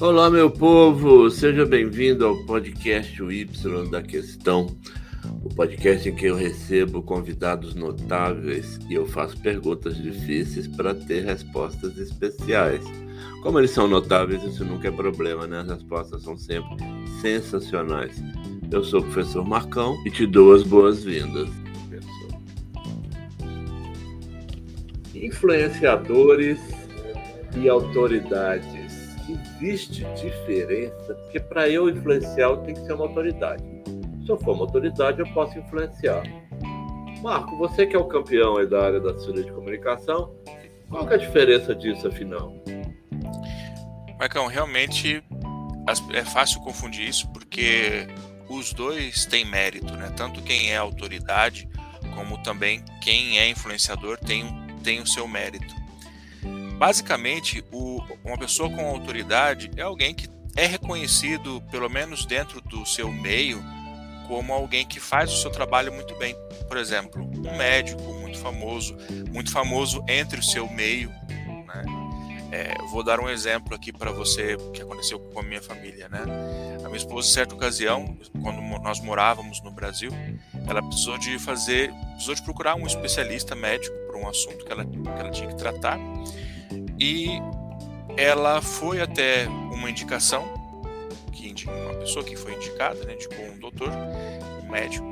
Olá, meu povo, seja bem-vindo ao podcast o Y da Questão, o podcast em que eu recebo convidados notáveis e eu faço perguntas difíceis para ter respostas especiais. Como eles são notáveis, isso nunca é problema, né? As respostas são sempre sensacionais. Eu sou o professor Marcão e te dou as boas-vindas. Influenciadores e autoridades existe diferença, porque para eu influenciar eu tenho que ser uma autoridade. Se eu for uma autoridade, eu posso influenciar. Marco, você que é o campeão da área da assessoria de comunicação, qual é a diferença disso, afinal? Marcão, realmente é fácil confundir isso porque os dois têm mérito, né? Tanto quem é autoridade como também quem é influenciador tem, tem o seu mérito. Basicamente, o, uma pessoa com autoridade é alguém que é reconhecido, pelo menos dentro do seu meio, como alguém que faz o seu trabalho muito bem. Por exemplo, um médico muito famoso, muito famoso entre o seu meio. Né? É, vou dar um exemplo aqui para você que aconteceu com a minha família. Né? A minha esposa, em certa ocasião, quando nós morávamos no Brasil, ela precisou de fazer, precisou de procurar um especialista médico para um assunto que ela, que ela tinha que tratar e ela foi até uma indicação, que uma pessoa que foi indicada, né, indicou um doutor, um médico,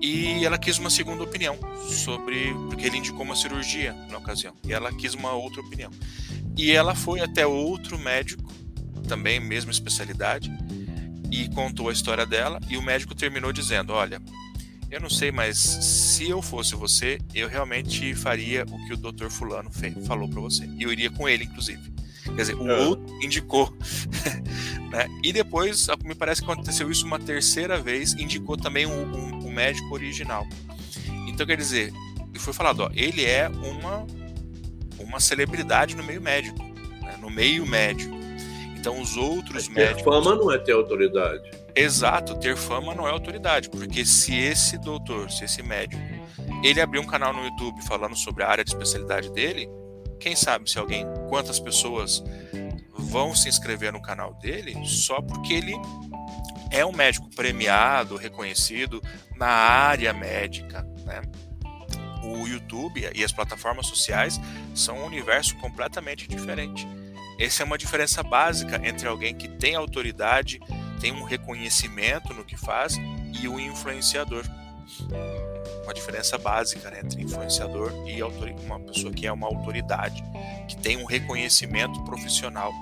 e ela quis uma segunda opinião sobre, porque ele indicou uma cirurgia na ocasião, e ela quis uma outra opinião. E ela foi até outro médico, também mesma especialidade, e contou a história dela, e o médico terminou dizendo: Olha, eu não sei, mas se eu fosse você, eu realmente faria o que o doutor Fulano fez, falou para você. E eu iria com ele, inclusive. Quer dizer, o é. outro indicou. né? E depois, me parece que aconteceu isso uma terceira vez, indicou também o, um, um médico original. Então, quer dizer, foi falado, ó, ele é uma, uma celebridade no meio médico, né? no meio médico. Então, os outros é médicos. fama não é ter autoridade. Exato, ter fama não é autoridade, porque se esse doutor, se esse médico, ele abrir um canal no YouTube falando sobre a área de especialidade dele, quem sabe se alguém, quantas pessoas vão se inscrever no canal dele só porque ele é um médico premiado, reconhecido na área médica, né? O YouTube e as plataformas sociais são um universo completamente diferente. Essa é uma diferença básica entre alguém que tem autoridade tem um reconhecimento no que faz e o influenciador. Uma diferença básica né, entre influenciador e uma pessoa que é uma autoridade, que tem um reconhecimento profissional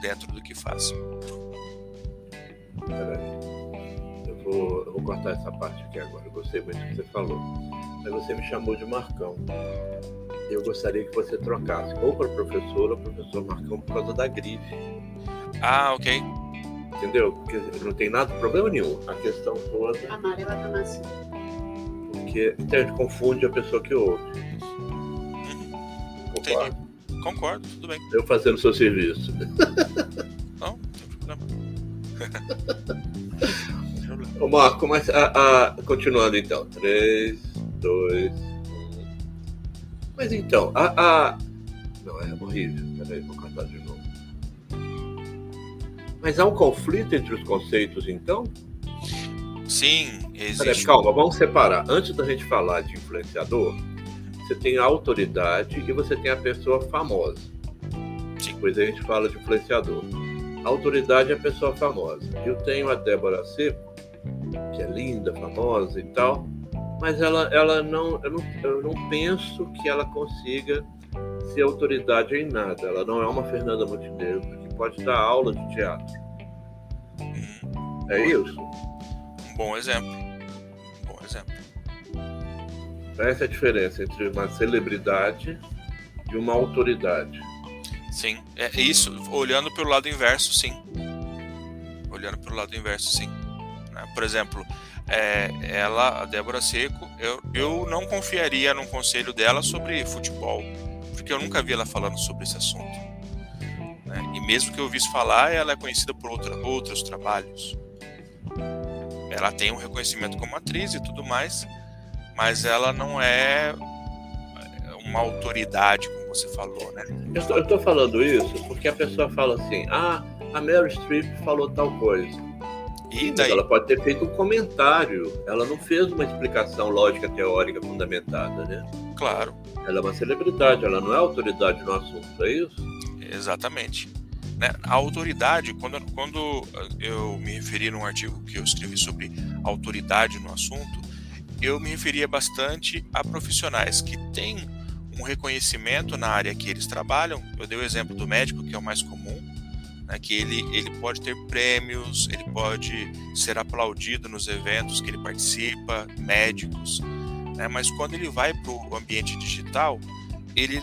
dentro do que faz. Eu vou, eu vou cortar essa parte aqui agora. Eu gostei muito do que você falou. Mas você me chamou de Marcão. Eu gostaria que você trocasse ou para professor ou professor Marcão por causa da grife. Ah, ok entendeu? Porque não tem nada, problema nenhum. A questão toda. Amarela tá macia. Porque então, a gente confunde a pessoa que ouve. Concordo? Entendi. Concordo, tudo bem. Eu fazendo o seu serviço. Não, não tem problema. Ô Marco, mas a, a, continuando então. 3, 2, 1. Mas então, a. a... Não, é horrível. Peraí, vou cantar de novo. Mas há um conflito entre os conceitos, então? Sim, existe. Peraí, calma, vamos separar. Antes da gente falar de influenciador, você tem a autoridade e você tem a pessoa famosa. Sim. Depois a gente fala de influenciador. A autoridade é a pessoa famosa. Eu tenho a Débora Seco, que é linda, famosa e tal, mas ela, ela não, eu não, eu não penso que ela consiga ser autoridade em nada. Ela não é uma Fernanda Montenegro, pode dar aula de teatro. Hum, é isso? Um bom exemplo. Um bom exemplo. Essa é a diferença entre uma celebridade e uma autoridade. Sim, é isso. Olhando pelo lado inverso, sim. Olhando pelo lado inverso, sim. Né? Por exemplo, é, ela, a Débora Seco, eu, eu não confiaria num conselho dela sobre futebol, porque eu nunca vi ela falando sobre esse assunto. Mesmo que eu ouvisse falar, ela é conhecida por outra, outros trabalhos. Ela tem um reconhecimento como atriz e tudo mais, mas ela não é uma autoridade, como você falou, né? Eu estou falando isso porque a pessoa fala assim: ah, a Meryl Streep falou tal coisa. E daí? Ela pode ter feito um comentário. Ela não fez uma explicação lógica teórica fundamentada, né? Claro. Ela é uma celebridade, ela não é autoridade no assunto, é isso? Exatamente. Né? A autoridade, quando, quando eu me referi num artigo que eu escrevi sobre autoridade no assunto, eu me referia bastante a profissionais que têm um reconhecimento na área que eles trabalham. Eu dei o exemplo do médico, que é o mais comum, né, que ele, ele pode ter prêmios, ele pode ser aplaudido nos eventos que ele participa, médicos, né, mas quando ele vai para o ambiente digital, ele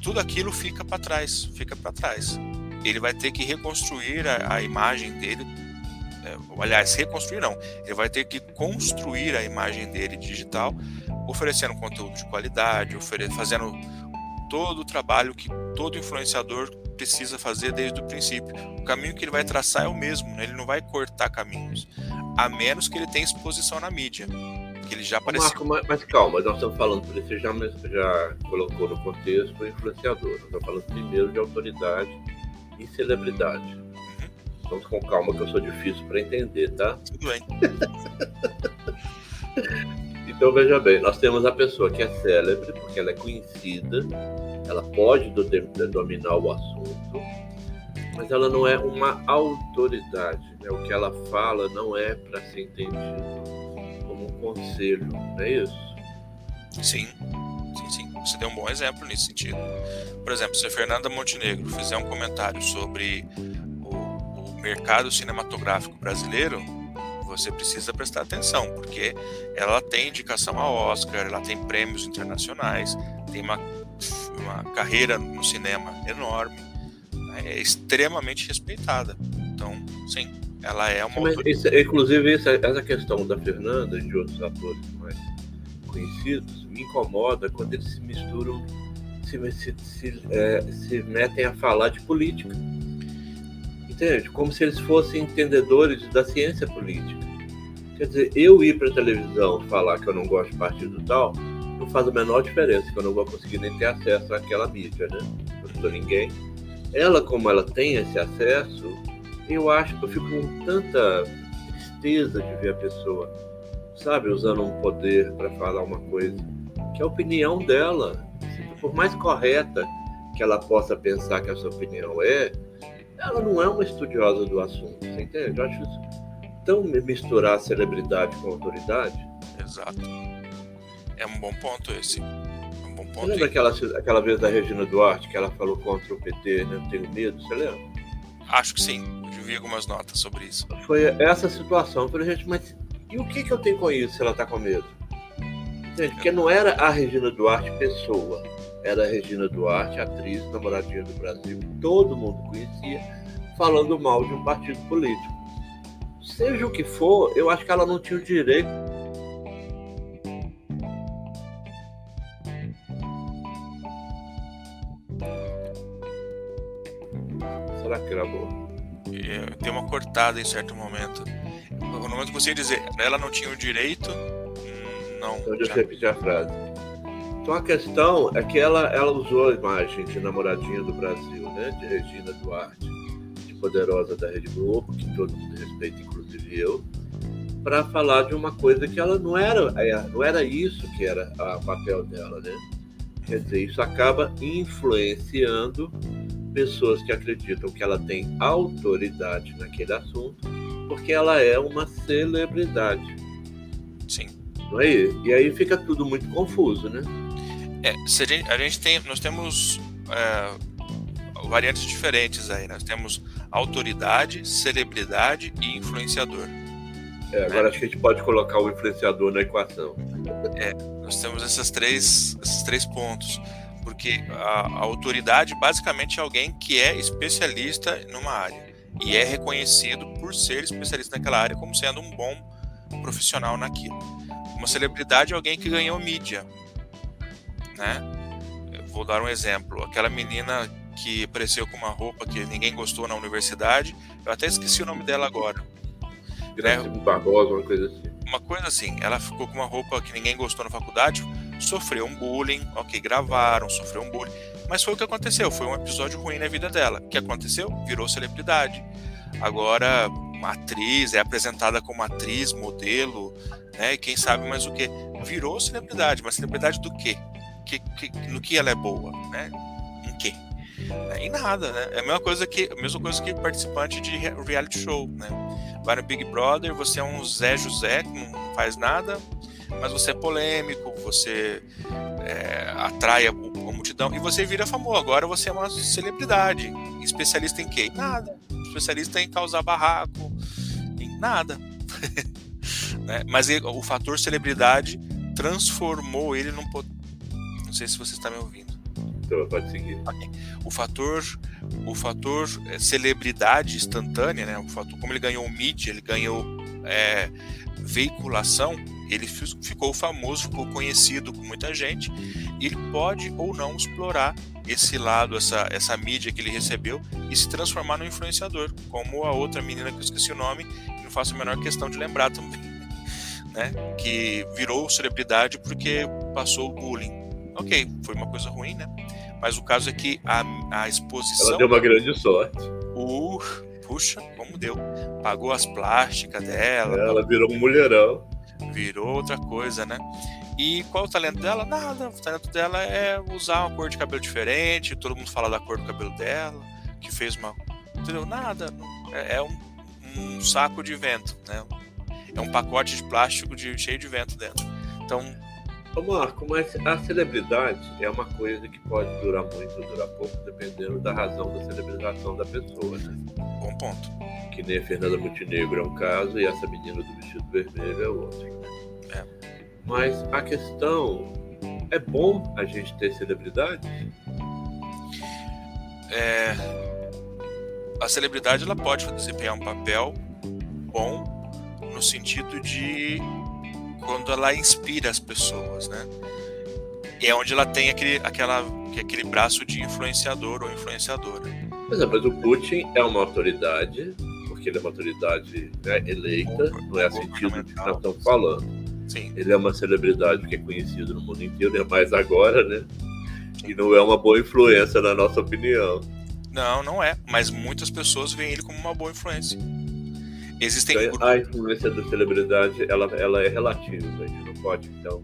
tudo aquilo fica para trás, fica para trás. Ele vai ter que reconstruir a, a imagem dele, é, aliás, reconstruir não, ele vai ter que construir a imagem dele digital, oferecendo conteúdo de qualidade, ofere fazendo todo o trabalho que todo influenciador precisa fazer desde o princípio. O caminho que ele vai traçar é o mesmo, né? ele não vai cortar caminhos, a menos que ele tenha exposição na mídia. Que ele já apareceu. Marco, mas, mas, calma, nós estamos falando, você já, já colocou no contexto o influenciador. Nós estamos falando primeiro de autoridade e celebridade. Uhum. Vamos com calma, que eu sou difícil para entender, tá? Tudo bem. então veja bem, nós temos a pessoa que é célebre, porque ela é conhecida, ela pode dominar o assunto, mas ela não é uma autoridade. Né? O que ela fala não é para ser entendido como um conselho, não é isso? Sim, sim, sim. Você deu um bom exemplo nesse sentido. Por exemplo, se a Fernanda Montenegro fizer um comentário sobre o, o mercado cinematográfico brasileiro, você precisa prestar atenção, porque ela tem indicação a Oscar, ela tem prêmios internacionais, tem uma uma carreira no cinema enorme, né? é extremamente respeitada. Então, sim, ela é uma. Mas esse, inclusive, essa, essa questão da Fernanda e de outros atores mais me incomoda quando eles se misturam, se, se, se, é, se metem a falar de política. Entende? Como se eles fossem entendedores da ciência política. Quer dizer, eu ir para a televisão falar que eu não gosto de partido tal, não faz a menor diferença, que eu não vou conseguir nem ter acesso àquela mídia, né? Eu não sou ninguém. Ela, como ela tem esse acesso, eu acho que eu fico com tanta tristeza de ver a pessoa, sabe, usando um poder para falar uma coisa, que a opinião dela, por mais correta que ela possa pensar que a sua opinião é, ela não é uma estudiosa do assunto, você entende? Eu acho isso tão misturar celebridade com autoridade. Exato. É um bom ponto esse. É um bom ponto. Você lembra aquela, aquela vez da Regina Duarte que ela falou contra o PT, né? Não tenho medo, você lembra? Acho que sim. Eu vi algumas notas sobre isso. Foi essa situação. Eu falei, gente, mas e o que, que eu tenho com isso se ela tá com medo? Entende? Porque não era a Regina Duarte pessoa. Era a Regina Duarte, atriz, namoradinha do Brasil. Todo mundo conhecia, falando mal de um partido político. Seja o que for, eu acho que ela não tinha o direito Será que gravou? É, tem uma cortada em certo momento. No momento que você ia dizer, ela não tinha o direito, hum, não. Então deixa eu repetir a frase. Então a questão é que ela, ela usou a imagem de namoradinha do Brasil, né? De Regina Duarte, de poderosa da Rede Globo, que todo mundo respeita, inclusive eu, para falar de uma coisa que ela não era, é, não era isso que era o papel dela, né? Quer dizer, isso acaba influenciando pessoas que acreditam que ela tem autoridade naquele assunto, porque ela é uma celebridade. Sim. Não é? E aí fica tudo muito confuso, né? É, a gente, a gente tem, nós temos é, variantes diferentes aí. Nós temos autoridade, celebridade e influenciador. É, agora né? acho que a gente pode colocar o influenciador na equação. É, nós temos esses três, esses três pontos porque a, a autoridade basicamente é alguém que é especialista numa área e é reconhecido por ser especialista naquela área como sendo um bom profissional naquilo. Uma celebridade é alguém que ganhou mídia, né? Eu vou dar um exemplo. Aquela menina que apareceu com uma roupa que ninguém gostou na universidade, eu até esqueci o nome dela agora. Né? Barbosa, uma coisa assim. Uma coisa assim, ela ficou com uma roupa que ninguém gostou na faculdade, sofreu um bullying, ok, gravaram, sofreu um bullying, mas foi o que aconteceu, foi um episódio ruim na vida dela. O que aconteceu? Virou celebridade. agora uma atriz, é apresentada como atriz, modelo, né? Quem sabe mais o que. Virou celebridade, mas celebridade do quê? Que, que, no que ela é boa, né? Em quê? É, em nada, né? É a mesma coisa que, a mesma coisa que participante de reality show, né? Vai no Big Brother, você é um Zé José que não faz nada, mas você é polêmico, você é, atrai a, a, multidão e você vira famoso. Agora você é uma celebridade. Especialista em quê? Nada. Especialista em causar barraco, em nada. né? Mas ele, o fator celebridade transformou ele num. Não sei se você está me ouvindo. Então, pode seguir. O fator, o fator é, celebridade instantânea, né? O fator, como ele ganhou mídia, ele ganhou é, veiculação, ele ficou famoso, ficou conhecido com muita gente, e ele pode ou não explorar esse lado, essa, essa mídia que ele recebeu e se transformar num influenciador, como a outra menina que eu esqueci o nome, não faço a menor questão de lembrar também, né? Que virou celebridade porque passou o bullying. Ok, foi uma coisa ruim, né? Mas o caso é que a, a exposição. Ela deu uma grande sorte. O, puxa, como deu? Pagou as plásticas dela. Ela virou um mulherão virou outra coisa, né? E qual o talento dela? Nada. O talento dela é usar uma cor de cabelo diferente, todo mundo fala da cor do cabelo dela, que fez uma. Entendeu? Nada. É, é um, um, saco de vento, né? É um pacote de plástico de, cheio de vento dentro. Então. Ô Marco, mas a celebridade é uma coisa que pode durar muito ou durar pouco, dependendo da razão da celebrização da pessoa, né? Bom ponto que nem a Fernanda Montenegro é um caso e essa menina do vestido vermelho é outro. Né? É. Mas a questão é bom a gente ter celebridade? É, a celebridade ela pode desempenhar um papel bom no sentido de quando ela inspira as pessoas, né? E é onde ela tem aquele, aquela, aquele braço de influenciador ou influenciadora. Pois é, mas o Putin é uma autoridade porque ele é uma autoridade né, eleita, não é sentido que nós estamos falando. Sim. Ele é uma celebridade que é conhecido no mundo inteiro, é mais agora, né? E não é uma boa influência, na nossa opinião. Não, não é. Mas muitas pessoas veem ele como uma boa influência. Existem então, a influência da celebridade ela, ela é relativa, a gente não pode então.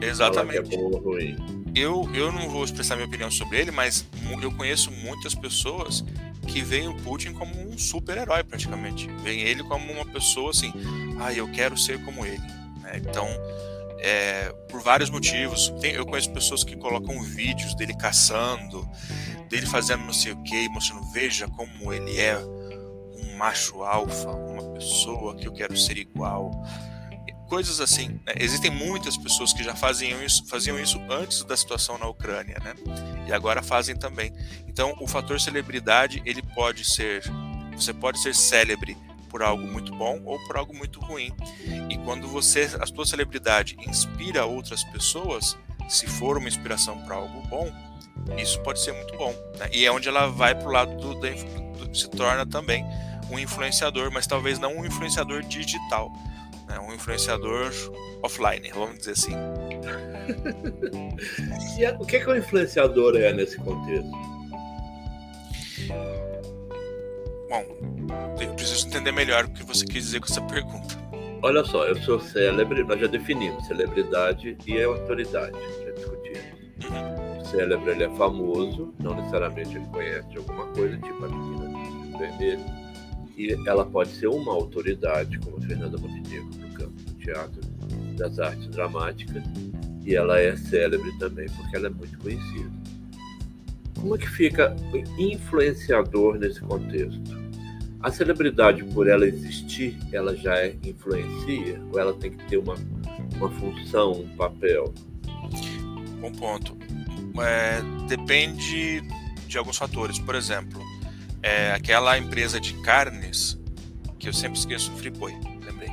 Exatamente. Falar que é bom ou ruim. Eu, eu não vou expressar minha opinião sobre ele, mas eu conheço muitas pessoas que veem o Putin como um super-herói praticamente. Veem ele como uma pessoa assim, ah, eu quero ser como ele. Né? Então, é, por vários motivos. Tem, eu conheço pessoas que colocam vídeos dele caçando, dele fazendo não sei o que, mostrando, veja como ele é um macho alfa, uma pessoa que eu quero ser igual coisas assim. Né? Existem muitas pessoas que já faziam isso, faziam isso antes da situação na Ucrânia, né? E agora fazem também. Então, o fator celebridade ele pode ser, você pode ser célebre por algo muito bom ou por algo muito ruim. E quando você, a sua celebridade inspira outras pessoas, se for uma inspiração para algo bom, isso pode ser muito bom. Né? E é onde ela vai para o lado do, do, se torna também um influenciador, mas talvez não um influenciador digital, né? um influenciador offline, vamos dizer assim. e o que, que o influenciador é nesse contexto? Bom, eu preciso entender melhor o que você quis dizer com essa pergunta. Olha só, eu sou célebre, nós já definimos celebridade e autoridade, já discutimos. Uhum. O célebre ele é famoso, não necessariamente ele conhece alguma coisa, tipo a menina do vermelho e ela pode ser uma autoridade, como a Fernanda Montenegro, no campo do teatro, das artes dramáticas, e ela é célebre também, porque ela é muito conhecida. Como é que fica influenciador nesse contexto? A celebridade, por ela existir, ela já é, influencia? Ou ela tem que ter uma, uma função, um papel? Bom ponto. É, depende de alguns fatores. Por exemplo, é aquela empresa de carnes que eu sempre esqueço, Friboi, lembrei.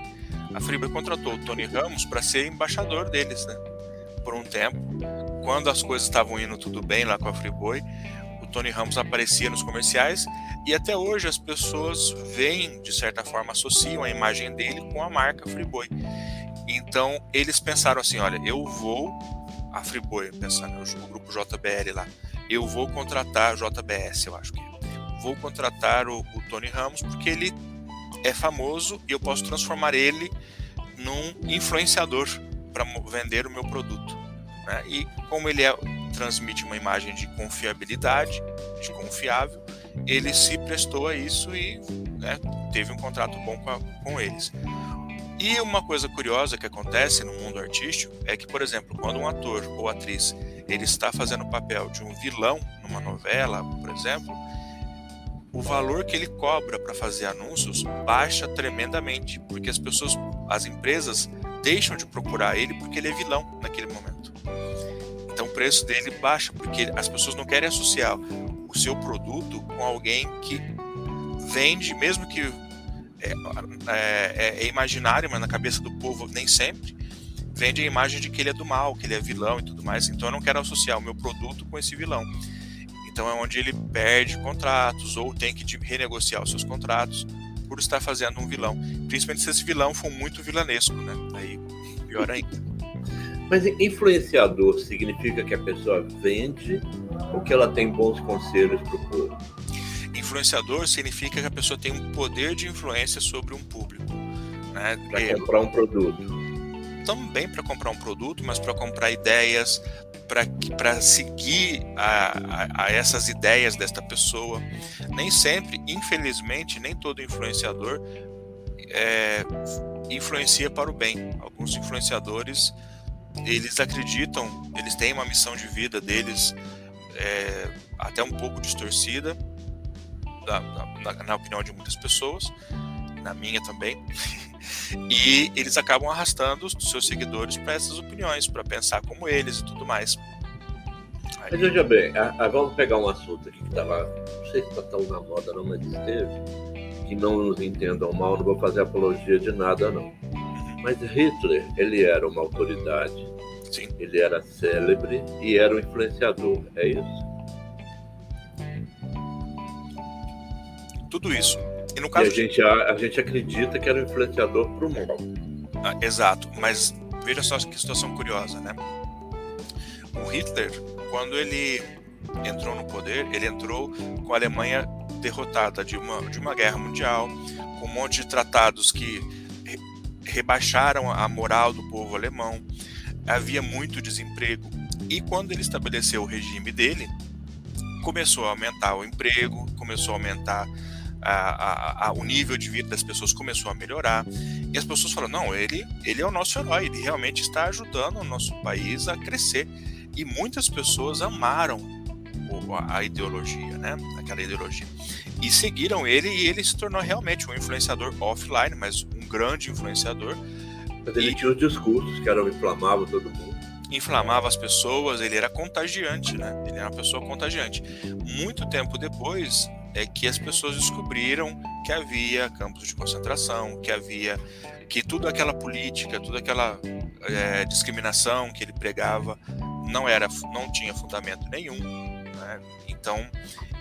A Friboi contratou o Tony Ramos para ser embaixador deles, né? Por um tempo. Quando as coisas estavam indo tudo bem lá com a Friboi, o Tony Ramos aparecia nos comerciais e até hoje as pessoas veem, de certa forma, associam a imagem dele com a marca Friboi. Então eles pensaram assim: olha, eu vou, a Friboi, pensando no grupo JBL lá, eu vou contratar a JBS, eu acho que é vou contratar o, o Tony Ramos porque ele é famoso e eu posso transformar ele num influenciador para vender o meu produto. Né? E como ele é, transmite uma imagem de confiabilidade, de confiável, ele se prestou a isso e né, teve um contrato bom com, a, com eles. E uma coisa curiosa que acontece no mundo artístico é que, por exemplo, quando um ator ou atriz ele está fazendo o papel de um vilão numa novela, por exemplo, o valor que ele cobra para fazer anúncios baixa tremendamente, porque as pessoas, as empresas deixam de procurar ele porque ele é vilão naquele momento. Então o preço dele baixa porque as pessoas não querem associar o seu produto com alguém que vende, mesmo que é, é, é imaginário, mas na cabeça do povo nem sempre vende a imagem de que ele é do mal, que ele é vilão e tudo mais. Então eu não quero associar o meu produto com esse vilão. Então é onde ele perde contratos ou tem que renegociar os seus contratos por estar fazendo um vilão. Principalmente se esse vilão for muito vilanesco, né? Aí pior ainda. Mas influenciador significa que a pessoa vende ou que ela tem bons conselhos para o povo? Influenciador significa que a pessoa tem um poder de influência sobre um público. Né? Para comprar um produto. Também para comprar um produto, mas para comprar ideias, para seguir a, a, a, essas ideias desta pessoa. Nem sempre, infelizmente, nem todo influenciador é, influencia para o bem. Alguns influenciadores eles acreditam, eles têm uma missão de vida deles é, até um pouco distorcida, na, na, na opinião de muitas pessoas, na minha também. E eles acabam arrastando os seus seguidores para essas opiniões, para pensar como eles e tudo mais. Mas veja bem, a, a, vamos pegar um assunto aqui que estava, não sei se está tão na moda, não, mas esteve, que não nos entendam mal, não vou fazer apologia de nada, não. Mas Hitler, ele era uma autoridade, Sim. ele era célebre e era um influenciador, é isso? Tudo isso. E no caso e a, gente, a, a, gente acredita que era um influenciador para o mal. Ah, exato, mas veja só que situação curiosa, né? O Hitler, quando ele entrou no poder, ele entrou com a Alemanha derrotada de uma, de uma guerra mundial, com um monte de tratados que re, rebaixaram a moral do povo alemão, havia muito desemprego, e quando ele estabeleceu o regime dele, começou a aumentar o emprego, começou a aumentar a, a, o nível de vida das pessoas começou a melhorar. E as pessoas falaram não ele ele é o nosso herói ele realmente está ajudando o nosso país a crescer. E muitas pessoas amaram a ideologia né? Aquela ideologia. E seguiram ele e ele se tornou realmente um influenciador offline mas um grande influenciador. Mas ele e... tinha os discursos que eram inflamavam todo mundo. Inflamava as pessoas, ele era contagiante, né? Ele era uma pessoa contagiante. Muito tempo depois, é que as pessoas descobriram que havia campos de concentração, que havia que tudo aquela política, toda aquela é, discriminação que ele pregava não era, não tinha fundamento nenhum. Né? Então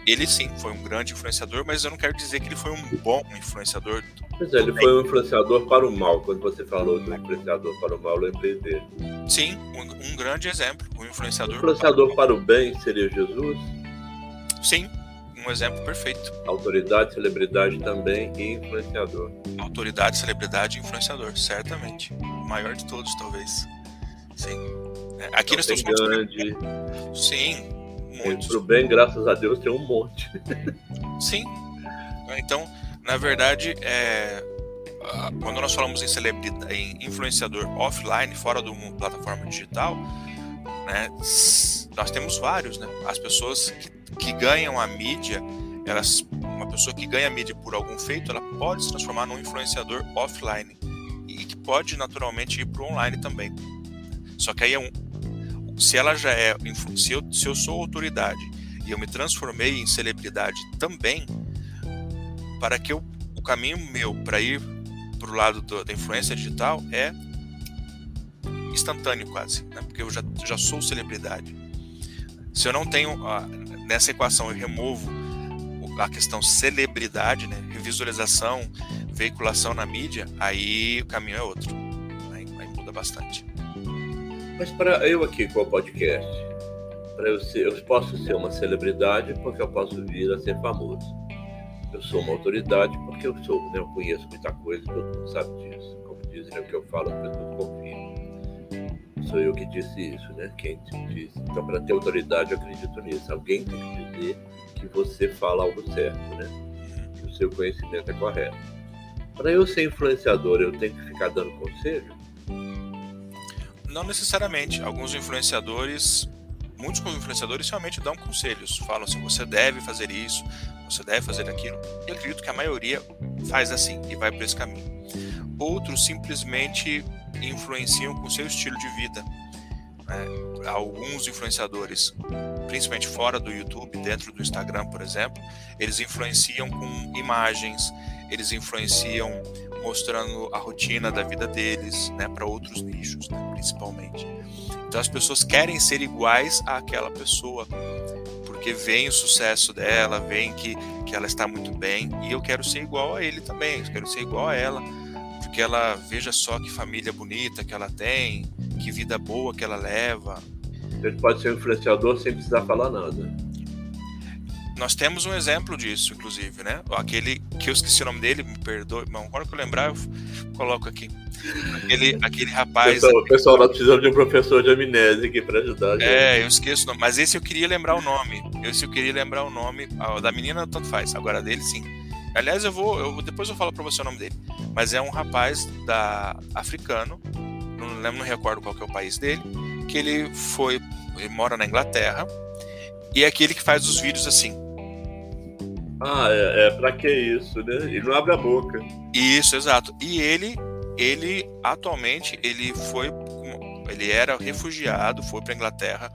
ele sim foi um grande influenciador, mas eu não quero dizer que ele foi um bom influenciador. Pois é, ele foi um influenciador para o mal. Quando você falou do influenciador para o mal, eu lembrei dele. Sim, um, um grande exemplo. Um influenciador. influenciador para o bem seria Jesus? Sim, um exemplo perfeito. Autoridade, celebridade também e influenciador. Autoridade, celebridade e influenciador, certamente. O maior de todos, talvez. Sim. É, aqui então, nós estamos grande. Sim, muitos. Pro bem, graças a Deus, tem um monte. Sim. Então, na verdade, é, quando nós falamos em celebridade, em influenciador offline, fora do mundo plataforma digital, né, nós temos vários, né? As pessoas que que ganham a mídia, elas, uma pessoa que ganha a mídia por algum feito, ela pode se transformar num influenciador offline e que pode naturalmente ir para o online também. Só que aí é um, se ela já é, se eu, se eu sou autoridade e eu me transformei em celebridade também, para que eu, o caminho meu para ir para o lado do, da influência digital é instantâneo quase, né? porque eu já, já sou celebridade. Se eu não tenho nessa equação eu removo a questão celebridade, né, revisualização, veiculação na mídia, aí o caminho é outro. Aí, aí muda bastante. Mas para eu aqui com o podcast, para eu ser, eu posso ser uma celebridade porque eu posso vir a ser famoso. Eu sou uma autoridade porque eu sou, né, eu conheço muita coisa, todo mundo sabe disso. Como dizem, é o que eu falo, pessoas confiam. Sou eu que disse isso, né? Quem disse. Então, para ter autoridade, eu acredito nisso. Alguém tem que dizer que você fala algo certo, né? Que o seu conhecimento é correto. Para eu ser influenciador, eu tenho que ficar dando conselho? Não necessariamente. Alguns influenciadores, muitos influenciadores realmente dão conselhos. Falam assim: você deve fazer isso, você deve fazer aquilo. E acredito que a maioria faz assim e vai para esse caminho. Outros simplesmente influenciam com seu estilo de vida. Né? Alguns influenciadores, principalmente fora do YouTube, dentro do Instagram, por exemplo, eles influenciam com imagens, eles influenciam mostrando a rotina da vida deles, né, para outros nichos, né, principalmente. Então as pessoas querem ser iguais àquela pessoa, porque veem o sucesso dela, veem que, que ela está muito bem, e eu quero ser igual a ele também, eu quero ser igual a ela porque ela veja só que família bonita que ela tem, que vida boa que ela leva. Ele pode ser um influenciador sem precisar falar nada. Nós temos um exemplo disso, inclusive, né? Aquele que eu esqueci o nome dele, me perdoe, mas agora que eu lembrar, eu coloco aqui. Aquele, aquele rapaz. Pessoal, pessoal, nós precisamos de um professor de amnésia aqui para ajudar. É, eu esqueço o nome. Mas esse eu queria lembrar o nome. Esse eu queria lembrar o nome. Da menina, tanto faz. Agora dele, sim. Aliás, eu vou, eu, depois eu falo para você o nome dele. Mas é um rapaz da africano, não lembro, não recordo qual é o país dele, que ele foi, ele mora na Inglaterra e é aquele que faz os vídeos assim. Ah, é, é para que isso, né? Ele não abre a boca. Isso, exato. E ele, ele atualmente ele foi, ele era refugiado, foi para Inglaterra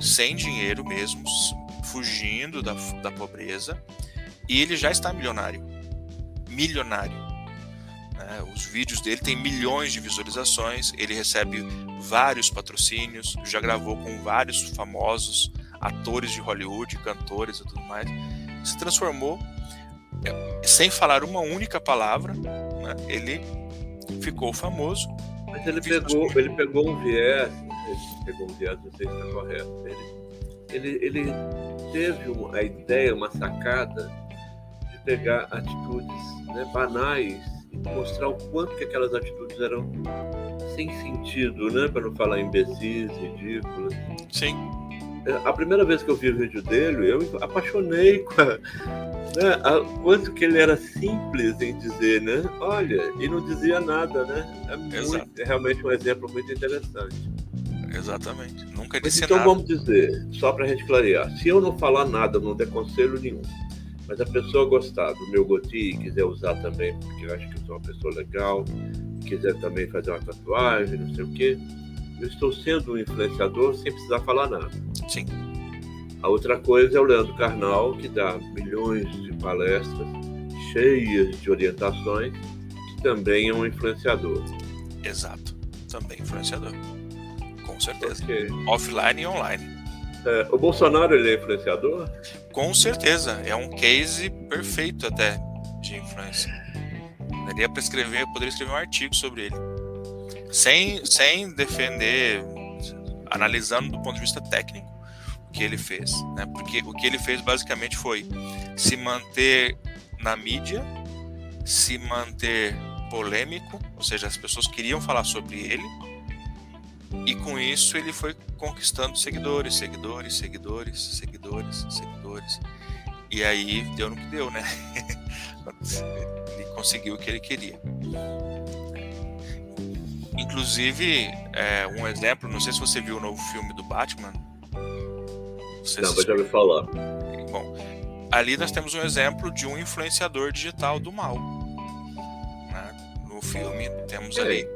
sem dinheiro mesmo, fugindo da, da pobreza e ele já está milionário. Milionário. Né? Os vídeos dele têm milhões de visualizações, ele recebe vários patrocínios, já gravou com vários famosos atores de Hollywood, cantores e tudo mais. Se transformou, é, sem falar uma única palavra, né? ele ficou famoso. Mas ele pegou, ele pegou um viés, ele pegou um viés, não sei se está correto. Ele, ele, ele teve uma, a ideia, uma sacada pegar atitudes né, banais e mostrar o quanto que aquelas atitudes eram sem sentido, né? Para não falar imbecis, ridículas. Sim. É, a primeira vez que eu vi o vídeo dele, eu me apaixonei com a, né, a, quanto que ele era simples em dizer, né? Olha, e não dizia nada, né? É, muito, é realmente um exemplo muito interessante. Exatamente. Nunca disse Mas então nada. vamos dizer, só para a gente clarear, se eu não falar nada, não der conselho nenhum, mas a pessoa gostar do meu goti e quiser usar também, porque eu acho que eu sou uma pessoa legal, quiser também fazer uma tatuagem, não sei o quê, eu estou sendo um influenciador sem precisar falar nada. Sim. A outra coisa é o Leandro Carnal, que dá milhões de palestras cheias de orientações, que também é um influenciador. Exato. Também influenciador. Com certeza. Okay. Offline e online. É, o Bolsonaro ele é influenciador? Com certeza, é um case perfeito até de influência. Daria para escrever, eu poderia escrever um artigo sobre ele. Sem, sem defender, analisando do ponto de vista técnico o que ele fez. Né? Porque o que ele fez basicamente foi se manter na mídia, se manter polêmico, ou seja, as pessoas queriam falar sobre ele, e com isso ele foi conquistando seguidores, seguidores, seguidores, seguidores, seguidores. E aí deu no que deu, né? ele conseguiu o que ele queria. Inclusive, é, um exemplo, não sei se você viu o novo filme do Batman. Você não, mas já ouvi falar. Bom, ali nós temos um exemplo de um influenciador digital do mal. Né? No filme temos ali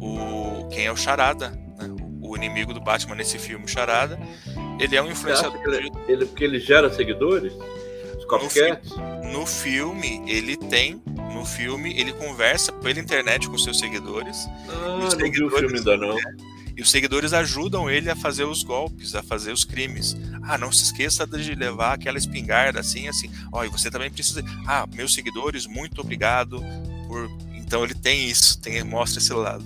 o quem é o Charada, né? o inimigo do Batman nesse filme, Charada. Ele é um influenciador. Ele, ele, porque ele gera seguidores? No, fi no filme, ele tem. No filme, ele conversa pela internet com seus seguidores. Ah, não seguidores, vi o filme ainda não. Né? E os seguidores ajudam ele a fazer os golpes, a fazer os crimes. Ah, não se esqueça de levar aquela espingarda assim, assim. Ó, oh, e você também precisa. Ah, meus seguidores, muito obrigado por então ele tem isso, tem, mostra esse lado.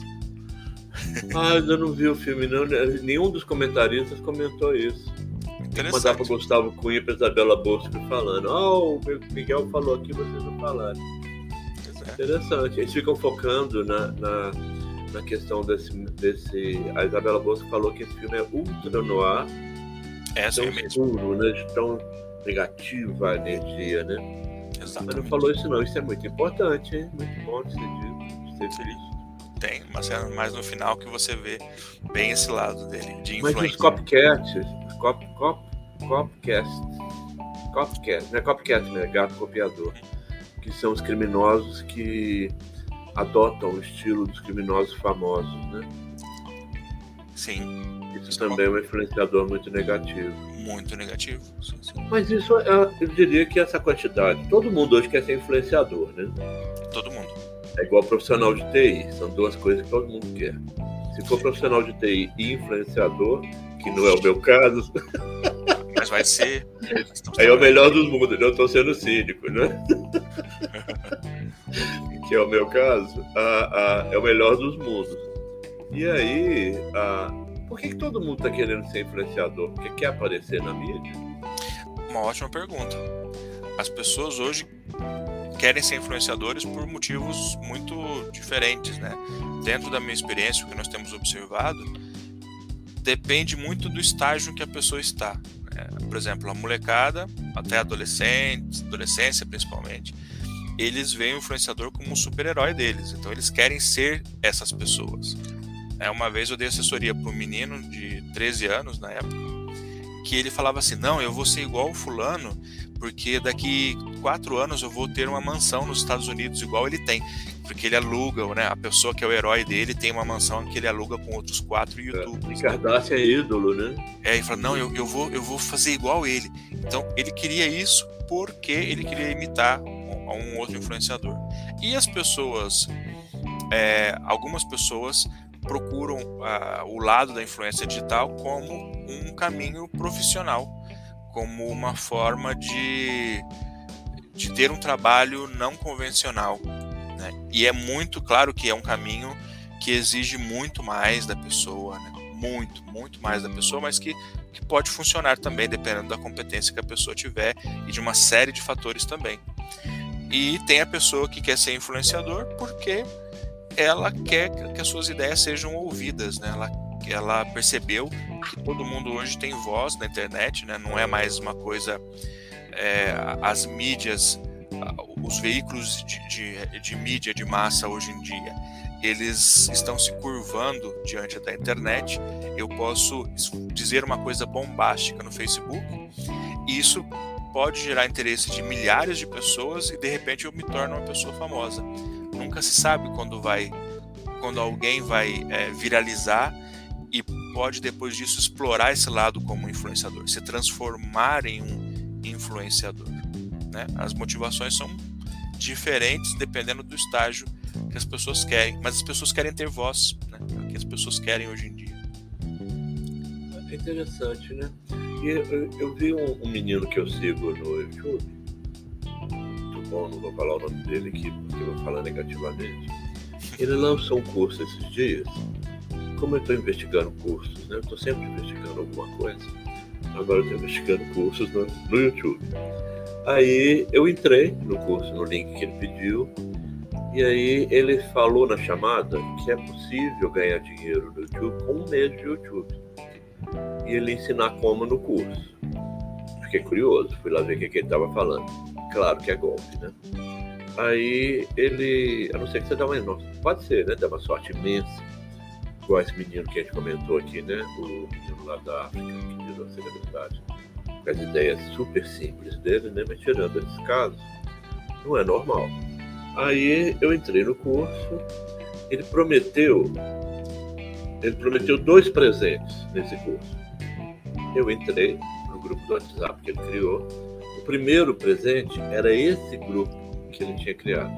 Ah, eu não vi o filme, não. Nenhum dos comentaristas comentou isso. Mandar para Gustavo Cunha e para Isabela Bosco falando: oh, o Miguel falou aqui, vocês não falaram. É. Interessante. Eles ficam focando na, na, na, questão desse, desse. A Isabela Bosco falou que esse filme é ultra noir. É, tão escuro, né? De tão negativa a energia, né? Exatamente. Mas não falou isso não, isso é muito importante, hein? Muito bom de ser, de ser feliz tem uma cena mais no final que você vê bem esse lado dele, de influência. Mas os copycats, cop, cop, copcast, copcat, não é copcat, né? Gato copiador, que são os criminosos que adotam o estilo dos criminosos famosos, né? Sim. Isso também é um influenciador muito negativo. Muito negativo. Sim, sim. Mas isso, é, eu diria que essa quantidade, todo mundo hoje quer ser influenciador, né? Todo mundo. É igual profissional de TI, são duas coisas que todo mundo quer. Se for profissional de TI e influenciador, que não é o meu caso. Mas vai ser. Aí é o melhor dos mundos, eu estou sendo cínico, né? que é o meu caso, é o melhor dos mundos. E aí, por que, que todo mundo está querendo ser influenciador? Porque quer aparecer na mídia? Uma ótima pergunta. As pessoas hoje querem ser influenciadores por motivos muito diferentes, né? Dentro da minha experiência, o que nós temos observado, depende muito do estágio que a pessoa está. Né? Por exemplo, a molecada, até adolescentes, adolescência principalmente, eles veem o influenciador como um super-herói deles, então eles querem ser essas pessoas. É, uma vez eu dei assessoria para um menino de 13 anos na época, que ele falava assim: Não, eu vou ser igual o fulano, porque daqui quatro anos eu vou ter uma mansão nos Estados Unidos igual ele tem, porque ele aluga, né? A pessoa que é o herói dele tem uma mansão que ele aluga com outros quatro YouTubers. É, Kardashian é ídolo, né? É, ele fala, não, eu, eu, vou, eu vou fazer igual ele. Então ele queria isso porque ele queria imitar um, um outro influenciador. E as pessoas, é, algumas pessoas procuram uh, o lado da influência digital como um caminho profissional como uma forma de, de ter um trabalho não convencional. Né? E é muito claro que é um caminho que exige muito mais da pessoa, né? muito, muito mais da pessoa, mas que, que pode funcionar também, dependendo da competência que a pessoa tiver e de uma série de fatores também. E tem a pessoa que quer ser influenciador porque ela quer que as suas ideias sejam ouvidas, né? ela ela percebeu que todo mundo hoje tem voz na internet, né? não é mais uma coisa. É, as mídias, os veículos de, de, de mídia de massa hoje em dia, eles estão se curvando diante da internet. Eu posso dizer uma coisa bombástica no Facebook, e isso pode gerar interesse de milhares de pessoas e de repente eu me torno uma pessoa famosa. Nunca se sabe quando vai, quando alguém vai é, viralizar e pode depois disso explorar esse lado como influenciador, se transformar em um influenciador. Né? As motivações são diferentes dependendo do estágio que as pessoas querem, mas as pessoas querem ter voz, né? é o que as pessoas querem hoje em dia. É interessante, né? E eu, eu vi um, um, menino que eu sigo no YouTube, bom, não vou falar o nome dele aqui porque eu vou falar negativamente. Ele lançou um curso esses dias como eu estou investigando cursos, né? Eu estou sempre investigando alguma coisa. Agora eu estou investigando cursos no, no YouTube. Aí eu entrei no curso, no link que ele pediu, e aí ele falou na chamada que é possível ganhar dinheiro no YouTube com um mês de YouTube. E ele ensinar como no curso. Fiquei curioso, fui lá ver o que, que ele estava falando. Claro que é golpe, né? Aí ele, a não ser que você dá uma, pode ser, né? Dá uma sorte imensa igual esse menino que a gente comentou aqui, né? O menino lá da África, que virou celebridade. Com as ideias super simples dele, né? Mas tirando esses casos, não é normal. Aí eu entrei no curso, ele prometeu, ele prometeu dois presentes nesse curso. Eu entrei no grupo do WhatsApp que ele criou. Primeiro presente era esse grupo que ele tinha criado.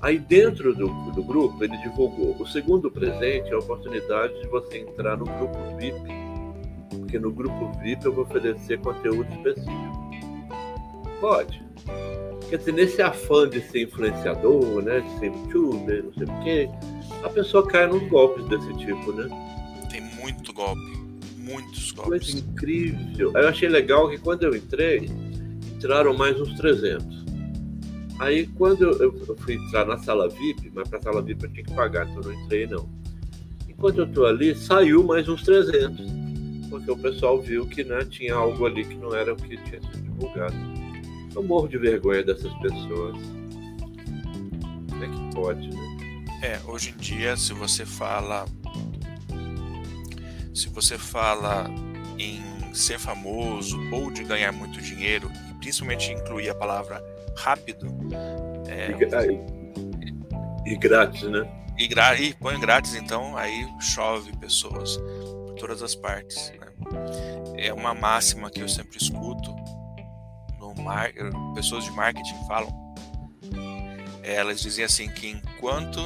Aí dentro do, do grupo ele divulgou. O segundo presente é a oportunidade de você entrar no grupo VIP, porque no grupo VIP eu vou oferecer conteúdo específico. Pode. Quer dizer, nesse afã de ser influenciador, né, de ser youtuber, não sei o quê, a pessoa cai nos golpes desse tipo, né? Tem muito golpe, Muitos golpes. Coisa incrível. Eu achei legal que quando eu entrei, entraram mais uns 300. Aí quando eu, fui entrar na sala VIP, mas para a sala VIP eu tinha que pagar, então eu não entrei não. Enquanto eu estou ali, saiu mais uns 300. Porque o pessoal viu que né, tinha algo ali que não era o que tinha sido divulgado. Eu morro de vergonha dessas pessoas. Como é que pode, né? É, hoje em dia, se você fala. Se você fala em ser famoso ou de ganhar muito dinheiro, principalmente incluir a palavra rápido. É, e, e, grátis, né? E, gra, e põe grátis, então aí chove pessoas por todas as partes. Né? É uma máxima que eu sempre escuto. No mar, pessoas de marketing falam. Elas dizem assim que enquanto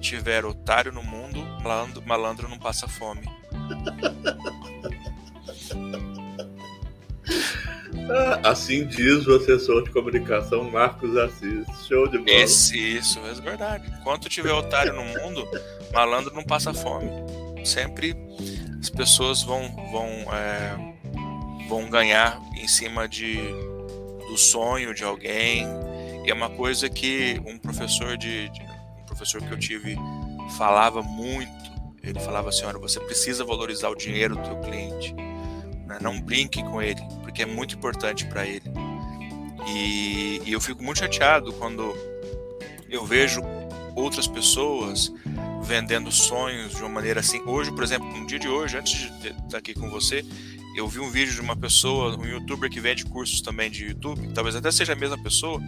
tiver otário no mundo, malandro, malandro não passa fome. Assim diz o assessor de comunicação Marcos Assis. Show de bola. Esse, isso, é verdade. Enquanto tiver otário no mundo, malandro não passa fome. Sempre as pessoas vão, vão, é, vão ganhar em cima de, do sonho de alguém. E é uma coisa que um professor de, de um professor que eu tive falava muito. Ele falava assim, olha, você precisa valorizar o dinheiro do teu cliente né? Não brinque com ele, porque é muito importante para ele. E, e eu fico muito chateado quando eu vejo outras pessoas vendendo sonhos de uma maneira assim. Hoje, por exemplo, no dia de hoje, antes de estar aqui com você, eu vi um vídeo de uma pessoa, um youtuber que vende cursos também de YouTube, talvez até seja a mesma pessoa,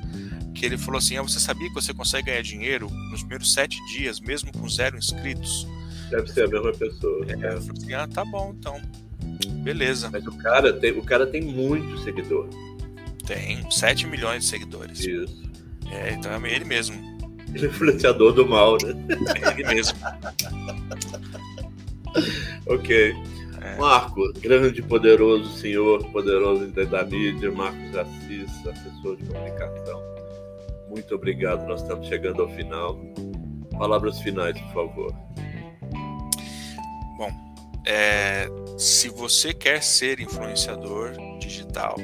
que ele falou assim: ah, você sabia que você consegue ganhar dinheiro nos primeiros sete dias, mesmo com zero inscritos? Deve ser a mesma pessoa. É, eu falei assim: ah, tá bom, então. Beleza. Mas o cara tem, o cara tem muito seguidor. Tem 7 milhões de seguidores. Isso. É, então é ele mesmo. Ele é influenciador do mal, né? É ele mesmo. ok. É. Marco, grande, poderoso senhor, poderoso da mídia, Marcos Assis, assessor de comunicação. Muito obrigado, nós estamos chegando ao final. Palavras finais, por favor. Bom, é, se você quer ser influenciador digital,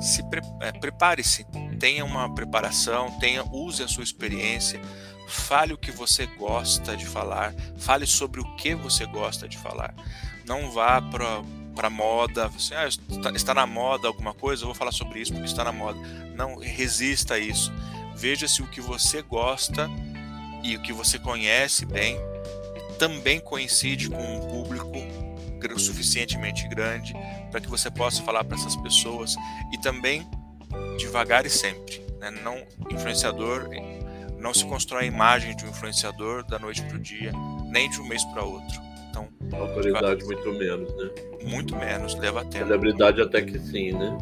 se pre, é, prepare-se, tenha uma preparação, tenha use a sua experiência, fale o que você gosta de falar, fale sobre o que você gosta de falar. Não vá para para moda, assim, ah, está, está na moda alguma coisa, eu vou falar sobre isso porque está na moda. Não resista a isso. Veja se o que você gosta e o que você conhece bem também coincide com um público suficientemente grande para que você possa falar para essas pessoas e também devagar e sempre. Né? Não influenciador não se constrói a imagem de um influenciador da noite para o dia, nem de um mês para outro. Então, autoridade muito menos, né? Muito menos, leva tempo. Celebridade até que sim, né?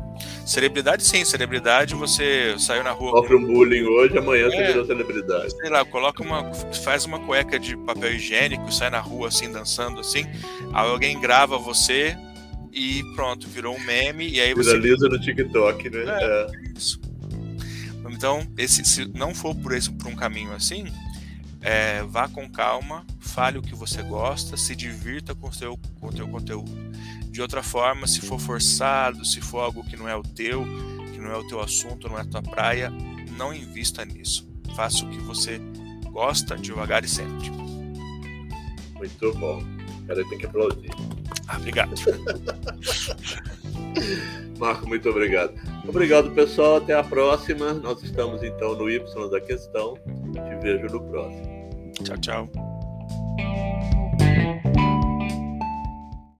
Celebridade sim, celebridade você saiu na rua. Sofre um bullying hoje, amanhã é, você virou celebridade. Sei lá, coloca uma. faz uma cueca de papel higiênico, sai na rua assim, dançando assim, alguém grava você e pronto, virou um meme, e aí você. Viraliza no TikTok, né? É, é. Isso. Então, esse, se não for por esse por um caminho assim, é, vá com calma, fale o que você gosta, se divirta com o seu, com o teu conteúdo. De outra forma, se for forçado, se for algo que não é o teu, que não é o teu assunto, não é a tua praia, não invista nisso. Faça o que você gosta, devagar e sempre. Muito bom. Cara, tem que aplaudir. Ah, obrigado. Marco, muito obrigado. Obrigado, pessoal. Até a próxima. Nós estamos então no Y da questão. Te vejo no próximo. Chao, chao.